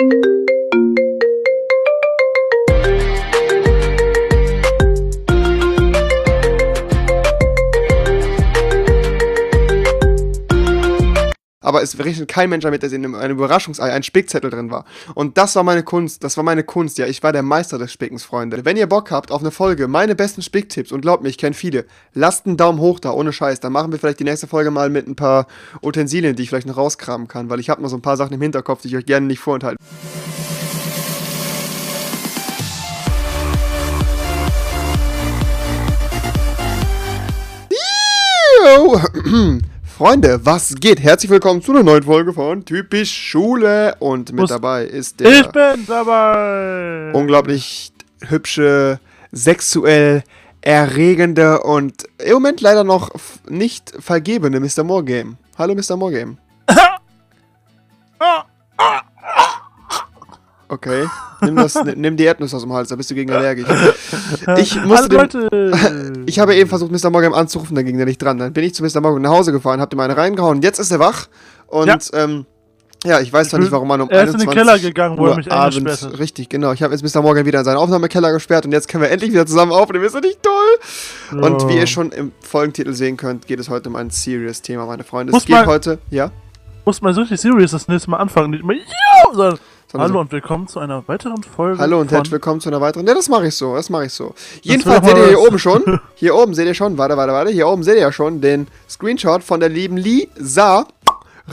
you aber es rechnet kein Mensch damit, dass in einem Überraschungsei ein Spickzettel drin war. Und das war meine Kunst, das war meine Kunst, ja, ich war der Meister des Spickens, Freunde. Wenn ihr Bock habt auf eine Folge, meine besten Spicktipps, und glaubt mir, ich kenne viele, lasst einen Daumen hoch da, ohne Scheiß, dann machen wir vielleicht die nächste Folge mal mit ein paar Utensilien, die ich vielleicht noch rauskramen kann, weil ich habe noch so ein paar Sachen im Hinterkopf, die ich euch gerne nicht vorenthalten. Freunde, was geht? Herzlich willkommen zu einer neuen Folge von Typisch Schule. Und mit Muss- dabei ist der Ich bin dabei. unglaublich hübsche, sexuell erregende und im Moment leider noch nicht vergebene Mr. Morgame. Hallo Mr. Morgame. Okay, nimm, das, nimm die Erdnuss aus dem Hals, da bist du gegen allergisch. Ich musste Leute. Ich habe eben versucht, Mr. Morgan anzurufen, da ging der nicht dran. Dann bin ich zu Mr. Morgan nach Hause gefahren, hab ihm eine reingehauen. Jetzt ist er wach. Und ja, ähm, ja ich weiß zwar nicht, warum man um Er ist in den 21 Keller gegangen, wo er Uhr mich abends, hat. richtig, genau. Ich habe jetzt Mr. Morgan wieder in seinen Aufnahmekeller gesperrt und jetzt können wir endlich wieder zusammen aufnehmen. Ist das nicht toll? Und wie ihr schon im Folgentitel sehen könnt, geht es heute um ein serious Thema, meine Freunde. Muss es geht mal- heute, ja? Muss man so richtig serious das nächste Mal anfangen. Nicht mehr, yo, sondern, Sondern hallo und willkommen zu einer weiteren Folge. Hallo und herzlich willkommen zu einer weiteren. Ja, das mache ich so, das mache ich so. Jedenfalls seht ihr hier oben schon, hier oben seht ihr schon, warte, warte, warte, hier oben seht ihr ja schon den Screenshot von der lieben Lisa.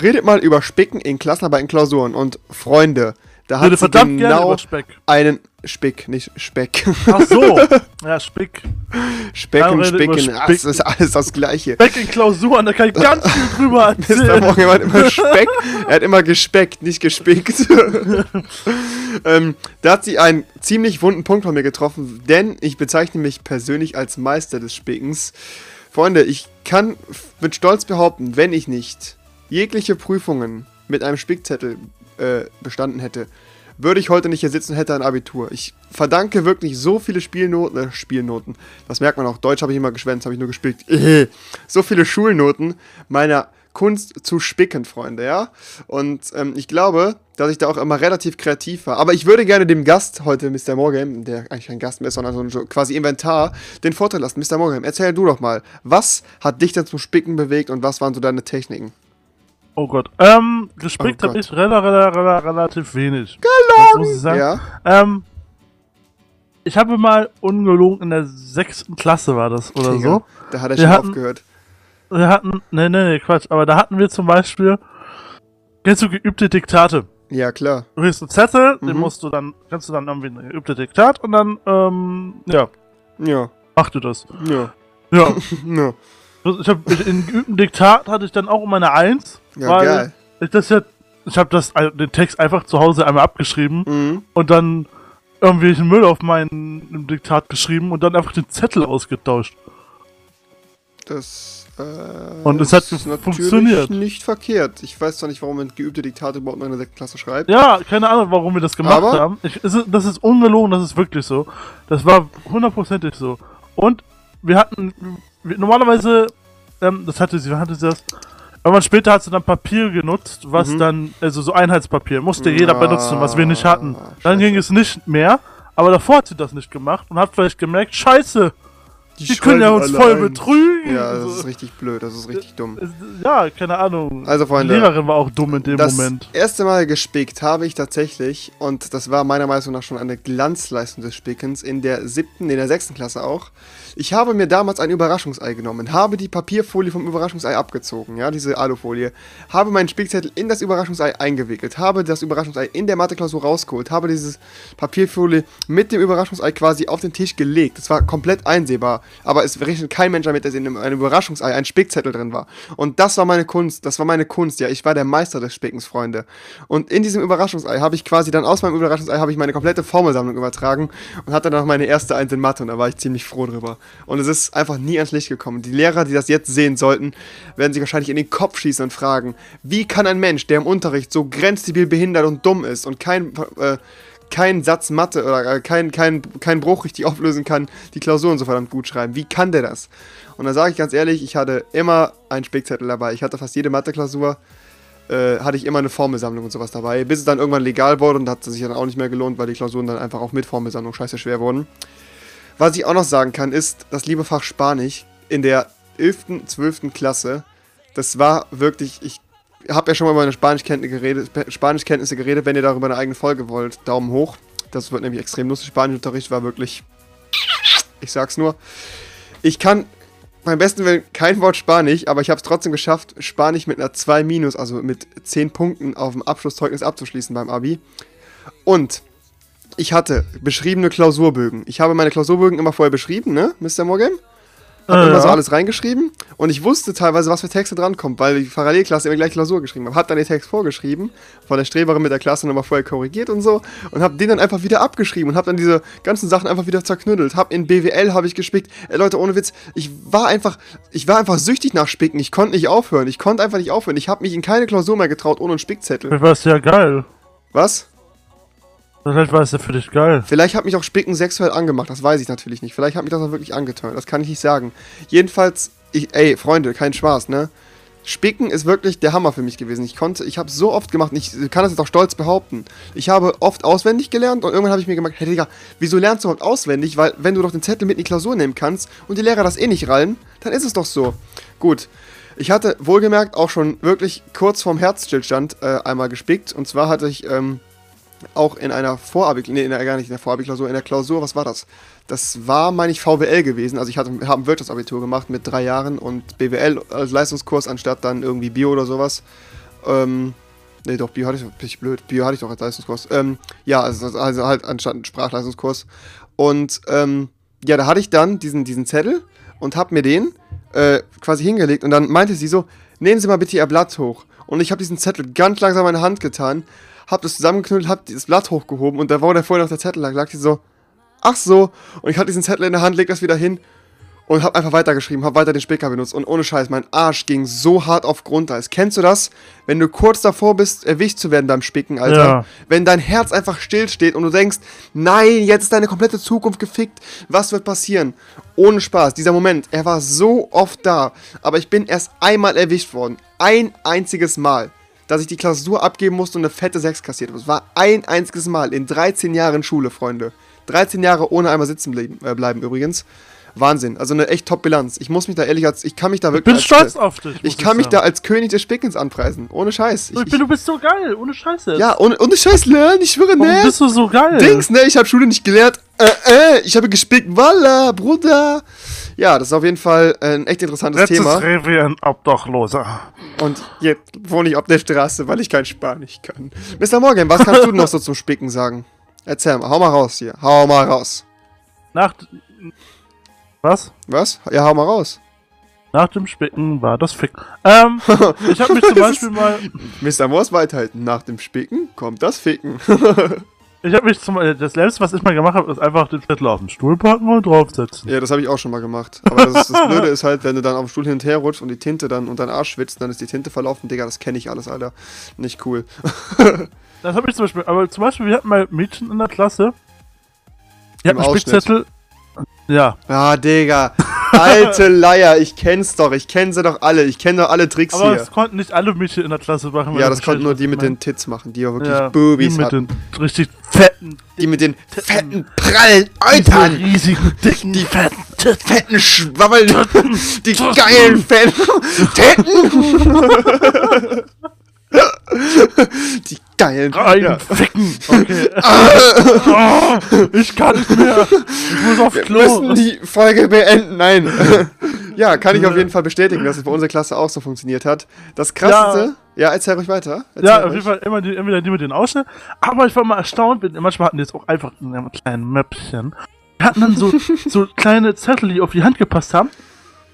Redet mal über Spicken in Klassenarbeit in Klausuren und Freunde, da hat sie genau Speck. einen Spick, nicht Speck. Ach so. ja, Spick. Redet über Spicken, ach, Spicken. das ist alles das Gleiche. Speck in Klausuren, da kann ich ganz viel drüber Mr. erzählen. Morgan hat immer Speck, er hat immer gespeckt, nicht gespickt. ähm, da hat sie einen ziemlich wunden Punkt von mir getroffen, denn ich bezeichne mich persönlich als Meister des Spickens. Freunde, ich kann mit Stolz behaupten, wenn ich nicht jegliche Prüfungen mit einem Spickzettel äh, bestanden hätte, würde ich heute nicht hier sitzen hätte ein Abitur. Ich verdanke wirklich so viele Spielnoten, äh, Spielnoten, das merkt man auch, Deutsch habe ich immer geschwänzt, habe ich nur gespickt, so viele Schulnoten meiner Kunst zu spicken, Freunde, ja? Und ähm, ich glaube, dass ich da auch immer relativ kreativ war. Aber ich würde gerne dem Gast heute, Mr. Morgan, der eigentlich kein Gast mehr ist, sondern so ein quasi Inventar, den Vorteil lassen. Mr. Morgan, erzähl du doch mal, was hat dich denn zum Spicken bewegt und was waren so deine Techniken? Oh Gott. Ähm, gespickt Oh habe ich rela rela rela relativ wenig. Das muss ich sagen. Ja? Ähm, ich habe mal ungelogen in der sechsten Klasse war das oder Digga, so. Da hat er Wir schon hatten- aufgehört. Wir hatten, ne, ne, ne, Quatsch, aber da hatten wir zum Beispiel, kennst du geübte Diktate? Ja, klar. Du kriegst einen Zettel, den Mhm. musst du dann, kannst du dann irgendwie ein geübte Diktat und dann, ähm, ja, Ja, mach du das. ja, Ja. ja. ich hab, in geübten Diktat hatte ich dann auch immer eine Eins, Ja, weil geil. ich das ja, ich habe das, den Text einfach zu Hause einmal abgeschrieben Mhm. und dann irgendwelchen Müll auf meinen Diktat geschrieben und dann einfach den Zettel ausgetauscht. Das, äh, Und es hat ist funktioniert. nicht verkehrt. Ich weiß zwar nicht, warum man geübte Diktate überhaupt noch in der sechsten Klasse schreibt. Ja, keine Ahnung, warum wir das gemacht Aber- haben. Ich, ist, das ist ungelogen, das ist wirklich so. Das war hundertprozentig so. Und wir hatten, wir, normalerweise, ähm, das hatte sie, hatte sie das. Irgendwann später hat sie dann Papier genutzt, was Mhm. dann, also so Einheitspapier, musste jeder Ah, benutzen, was wir nicht hatten. Dann scheiße. ging es nicht mehr, aber davor hat sie das nicht gemacht und hat vielleicht gemerkt, scheiße, die, können ja uns voll ein. betrügen. Ja, das ist richtig blöd, das ist richtig dumm. Es- Ja, keine Ahnung. Also, die Freunde, Lehrerin war auch dumm in dem das Moment. erste Mal gespickt habe ich tatsächlich, und das war meiner Meinung nach schon eine Glanzleistung des Spickens, in der siebten, in der sechsten Klasse auch. Ich habe mir damals ein Überraschungsei genommen, habe die Papierfolie vom Überraschungsei abgezogen, ja, diese Alufolie, habe meinen Spickzettel in das Überraschungsei eingewickelt, habe das Überraschungsei in der Matheklausur rausgeholt, habe dieses Papierfolie mit dem Überraschungsei quasi auf den Tisch gelegt. Das war komplett einsehbar, aber es rechnet kein Mensch damit, dass in einem, Überraschungsei ein Spickzettel drin war. Und das war meine Kunst, das war meine Kunst, ja, ich war der Meister des Spickens, Freunde. Und in diesem Überraschungsei habe ich quasi dann aus meinem Überraschungsei habe ich meine komplette Formelsammlung übertragen und hatte dann auch meine erste Eins in Mathe und da war ich ziemlich froh drüber. Und es ist einfach nie ans Licht gekommen. Die Lehrer, die das jetzt sehen sollten, werden sich wahrscheinlich in den Kopf schießen und fragen, wie kann ein Mensch, der im Unterricht so grenzdebil behindert und dumm ist und kein, äh, keinen Satz Mathe oder äh, kein, kein, kein Bruch richtig auflösen kann, die Klausuren so verdammt gut schreiben. Wie kann der das? Und da sage ich ganz ehrlich, ich hatte immer einen Spickzettel dabei. Ich hatte fast jede Mathe-Klausur äh, hatte ich immer eine Formelsammlung und sowas dabei, bis es dann irgendwann legal wurde und hat sich dann auch nicht mehr gelohnt, weil die Klausuren dann einfach auch mit Formelsammlung scheiße schwer wurden. Was ich auch noch sagen kann, ist, das liebe Fach Spanisch in der 11., 12. Klasse, das war wirklich, ich habe ja schon mal über meine Spanischkenntnisse geredet, Spanischkenntnisse geredet, wenn ihr darüber eine eigene Folge wollt, Daumen hoch. Das wird nämlich extrem lustig. Spanischunterricht war wirklich, ich sag's nur. Ich kann beim besten Willen kein Wort Spanisch, aber ich habe es trotzdem geschafft, Spanisch mit einer 2 minus, also mit 10 Punkten auf dem Abschlusszeugnis abzuschließen beim Abi. Und ich hatte beschriebene Klausurbögen. Ich habe meine Klausurbögen immer vorher beschrieben, ne, Mr. Morgan? Hab Äh, immer so ja. alles reingeschrieben und ich wusste teilweise, was für Texte drankommen, weil die Parallelklasse immer gleich Klausur geschrieben hat. Hab dann den Text vorgeschrieben, von der Streberin mit der Klasse nochmal vorher korrigiert und so und hab den dann einfach wieder abgeschrieben und hab dann diese ganzen Sachen einfach wieder zerknüttelt. Hab in BWL habe ich gespickt. Ey, Leute, ohne Witz, ich war einfach, ich war einfach süchtig nach Spicken. Ich konnte nicht aufhören. Ich konnte einfach nicht aufhören. Ich habe mich in keine Klausur mehr getraut ohne einen Spickzettel. Vielleicht war ja geil. Was? Vielleicht war es ja für dich geil. Vielleicht hat mich auch Spicken sexuell angemacht, das weiß ich natürlich nicht. Vielleicht hat mich das auch wirklich angetönt, das kann ich nicht sagen. Jedenfalls, ich, ey, Freunde, kein Spaß, ne? Spicken ist wirklich der Hammer für mich gewesen. Ich konnte, ich habe so oft gemacht, ich kann das jetzt auch stolz behaupten. Ich habe oft auswendig gelernt und irgendwann habe ich mir gemerkt, hey Digga, wieso lernst du überhaupt auswendig? Weil wenn du doch den Zettel mit in die Klausur nehmen kannst und die Lehrer das eh nicht rallen, dann ist es doch so. Gut. Ich hatte wohlgemerkt auch schon wirklich kurz vorm Herzstillstand äh, einmal gespickt. Und zwar hatte ich ähm, auch in einer Vorabi, nee, in der, gar nicht in der Vorabi-Klausur, in der Klausur, was war das? Das war, meine ich, VWL gewesen. Also ich hatte, habe ein Wirtschaftsabitur gemacht mit drei Jahren und BWL als Leistungskurs anstatt dann irgendwie Bio oder sowas. Ähm, nee, doch, Bio hatte ich, bin ich blöd. Bio hatte ich doch als Leistungskurs. Ähm, ja, also, also halt anstatt Sprachleistungskurs. Und ähm, ja, da hatte ich dann diesen, diesen Zettel und habe mir den äh, quasi hingelegt und dann meinte sie so, nehmen Sie mal bitte Ihr Blatt hoch. Und ich habe diesen Zettel ganz langsam in meine Hand getan, habe das zusammengeknüllt, habe das Blatt hochgehoben und da wo der vorher noch der Zettel lag, lag sie so, ach so. Und ich hatte diesen Zettel in der Hand, leg das wieder hin und habe einfach weitergeschrieben, habe weiter den Spicker benutzt und ohne Scheiß, mein Arsch ging so hart auf Grundeis. Kennst du das? Wenn du kurz davor bist, erwischt zu werden beim Spicken, Alter. Ja. Wenn dein Herz einfach stillsteht und du denkst, nein, jetzt ist deine komplette Zukunft gefickt, was wird passieren? Ohne Spaß, dieser Moment, er war so oft da, aber ich bin erst einmal erwischt worden. Ein einziges Mal. Dass ich die Klausur abgeben musste und eine fette 6 kassiert habe. Es war ein einziges Mal in 13 Jahren Schule, Freunde. 13 Jahre ohne einmal sitzen bleiben, äh, bleiben übrigens. Wahnsinn. Also eine echt Top-Bilanz. Ich muss mich da ehrlich als. Ich kann mich da Ich wirklich. bin als, stolz auf dich. Ich kann mich da als König des Spickens anpreisen. Ohne Scheiß. Ich bin, du bist so geil, ohne Scheiße. ja, ohne, ohne Scheiß lernen. Ich schwöre, ne? bist du so geil? Dings, ne? Ich habe Schule nicht gelernt. Äh, äh, ich habe gespickt. Walla, Bruder. Ja, das ist auf jeden Fall ein echt interessantes Letztes Thema. Revier ein Obdachloser. Und jetzt wohne ich auf der Straße, weil ich kein Spanisch kann. Mr. Morgan, was kannst du noch so zum Spicken sagen? Erzähl mal, hau mal raus hier. Hau mal raus. Nach. Was? Was? Ja, hau mal raus. Nach dem Spicken war das Ficken. Ähm, ich habe mich zum Beispiel mal. Mr. Moors Weithalten. Nach dem Spicken kommt das Ficken. Ich habe mich zum Das letzte, was ich mal gemacht habe, ist einfach den Zettel auf den Stuhl packen und draufsetzen. ja, das habe ich auch schon mal gemacht. Aber das, das Blöde ist halt, wenn du dann auf dem Stuhl hin und her rutscht und die Tinte dann unter den Arsch schwitzt, dann ist die Tinte verlaufen. Digga, das kenne ich alles, Alter. Nicht cool. Das habe ich zum Beispiel. Aber zum Beispiel, wir hatten mal Mädchen in der Klasse. Die hatten einen Ausschnitt. Spickzettel. Ja. Ah, Digga. Alte Leier. Ich kenn's doch. Ich kenne sie doch alle. Ich kenne doch alle Tricks Aber hier. das konnten nicht alle Mädchen in der Klasse machen. Ja, das konnten nur die mit ich den Tits machen, die ja meine. wirklich ja, Boobies die mit hatten. den richtig fetten, Die mit den fetten, prallen Eutern. riesigen, dicken, Die fetten Titten. fetten Schwabbeln. Die geilen fetten Titten. Die geilen. Rein Ja. ficken. Okay. oh, ich kann nicht mehr. Ich muss aufs Wir Klo. müssen die Folge beenden. Nein. ja, kann ich auf jeden Fall bestätigen, dass es bei unserer Klasse auch so funktioniert hat. Das krasseste. Ja, erzähl ruhig weiter. Erzähl Ja, auf jeden Fall immer die, entweder die mit den Ausschnitt. Aber ich war mal erstaunt, manchmal hatten die jetzt auch einfach ein kleines Möppchen. Die hatten dann so, so kleine Zettel, die auf die Hand gepasst haben.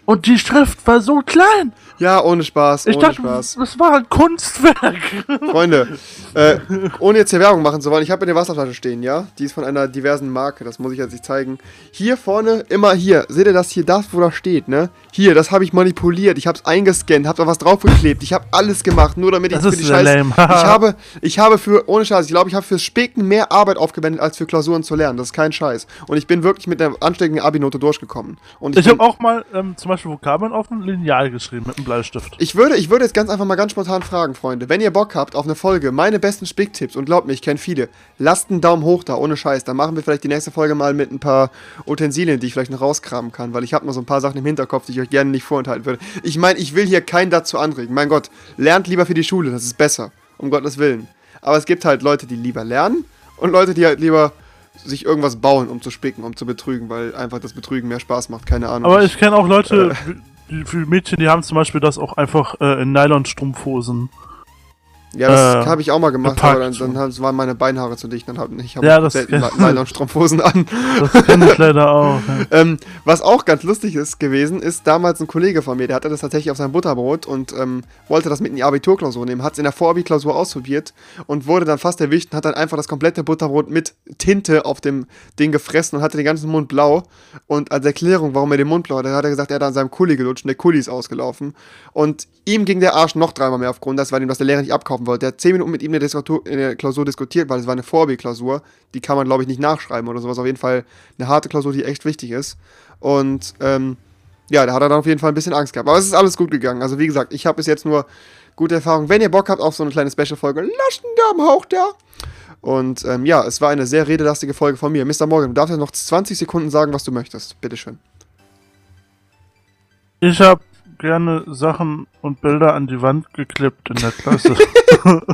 Und die Schrift war so klein. Ja, ohne Spaß. Ich ohne dachte, Spaß. das war ein Kunstwerk. Freunde, äh, ohne jetzt hier Werbung machen zu wollen, ich habe eine Wasserflasche stehen, ja? Die ist von einer diversen Marke, das muss ich jetzt nicht zeigen. Hier vorne, immer hier, seht ihr das hier, das, wo das steht, ne? Hier, das habe ich manipuliert, ich habe es eingescannt, habe da was draufgeklebt, ich habe alles gemacht, nur damit ich Das für ist die Scheiße... lame. ich habe, ich habe für, ohne Scheiß, ich glaube, ich habe fürs Spicken mehr Arbeit aufgewendet, als für Klausuren zu lernen, das ist kein Scheiß. Und ich bin wirklich mit einer ansteckenden Abi-Note durchgekommen. Und Ich bin- habe auch mal ähm, zum Beispiel Beispiel Vokabeln auf ein Lineal geschrieben mit einem Bleistift. Ich würde, ich würde jetzt ganz einfach mal ganz spontan fragen, Freunde. Wenn ihr Bock habt auf eine Folge, meine besten Spicktipps, und glaubt mir, ich kenne viele, lasst einen Daumen hoch da, ohne Scheiß. Dann machen wir vielleicht die nächste Folge mal mit ein paar Utensilien, die ich vielleicht noch rauskramen kann, weil ich habe noch so ein paar Sachen im Hinterkopf, die ich euch gerne nicht vorenthalten würde. Ich meine, ich will hier keinen dazu anregen. Mein Gott, lernt lieber für die Schule, das ist besser. Um Gottes Willen. Aber es gibt halt Leute, die lieber lernen und Leute, die halt lieber sich irgendwas bauen, um zu spicken, um zu betrügen, weil einfach das Betrügen mehr Spaß macht, keine Ahnung. Aber ich kenne auch Leute, die, für Mädchen, die haben zum Beispiel das auch einfach äh, in Nylon-Strumpfhosen. Ja, das Äh, habe ich auch mal gemacht, aber dann, dann haben- waren meine Beinhaare zu dicht. Dann hab, ich habe Ja, das- selten Nylon-Strumpfhosen an. Das kenne ich leider auch. Ja. Ähm, was auch ganz lustig ist gewesen, ist damals ein Kollege von mir, der hatte das tatsächlich auf seinem Butterbrot und ähm, wollte das mit in die Abiturklausur nehmen, hat es in der Vorabi-Klausur ausprobiert und wurde dann fast erwischt und hat dann einfach das komplette Butterbrot mit Tinte auf dem Ding gefressen und hatte den ganzen Mund blau. Und als Erklärung, warum er den Mund blau hat, hat er gesagt, er hat an seinem Kuli gelutscht und der Kuli ist ausgelaufen. Und ihm ging der Arsch noch dreimal mehr auf Grund, das weil ihm das der Lehrer nicht abkaufen wollte. Der hat zehn Minuten mit ihm in der, in der Klausur diskutiert, weil es war eine Vorabi-Klausur. Die kann man, glaube ich, nicht nachschreiben oder sowas. Auf jeden Fall eine harte Klausur, die echt wichtig ist. Und ähm, ja, da hat er dann auf jeden Fall ein bisschen Angst gehabt. Aber es ist alles gut gegangen. Also wie gesagt, ich habe bis jetzt nur gute Erfahrungen. Wenn ihr Bock habt auf so eine kleine Special-Folge, lasst einen Daumen hoch da. Und ähm, ja, es war eine sehr redelastige Folge von mir. Mr. Morgan, du darfst jetzt noch 20 Sekunden sagen, was du möchtest. Bitteschön. Ich habe gerne Sachen und Bilder an die Wand geklippt in der Klasse.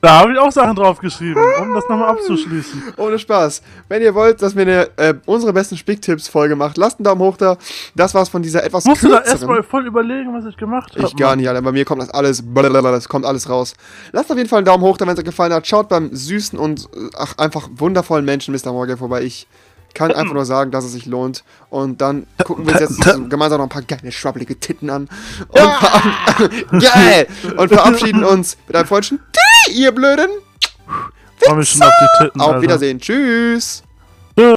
da habe ich auch Sachen draufgeschrieben, um das nochmal abzuschließen. Ohne Spaß. Wenn ihr wollt, dass wir eine, äh, unsere besten Spicktipps-Folge macht, lasst einen Daumen hoch da. Das war's von dieser etwas Musst du da kürzeren. erstmal voll überlegen, was ich gemacht habe. Ich gar nicht, Alter. Bei mir kommt das alles, blablabla, das kommt alles raus. Lasst auf jeden Fall einen Daumen hoch, da, wenn es euch gefallen hat. Schaut beim süßen und äh, ach, einfach wundervollen Menschen Mr. Morgan vorbei. Ich kann einfach nur sagen, dass es sich lohnt. Und dann gucken wir uns jetzt gemeinsam noch ein paar geile, schwabbelige Titten an. Und, verab- Geil! und verabschieden uns mit einem freundlichen Tee, ihr Blöden. Auf die Titten. Auf Alter. Wiedersehen. Tschüss. Tschüss.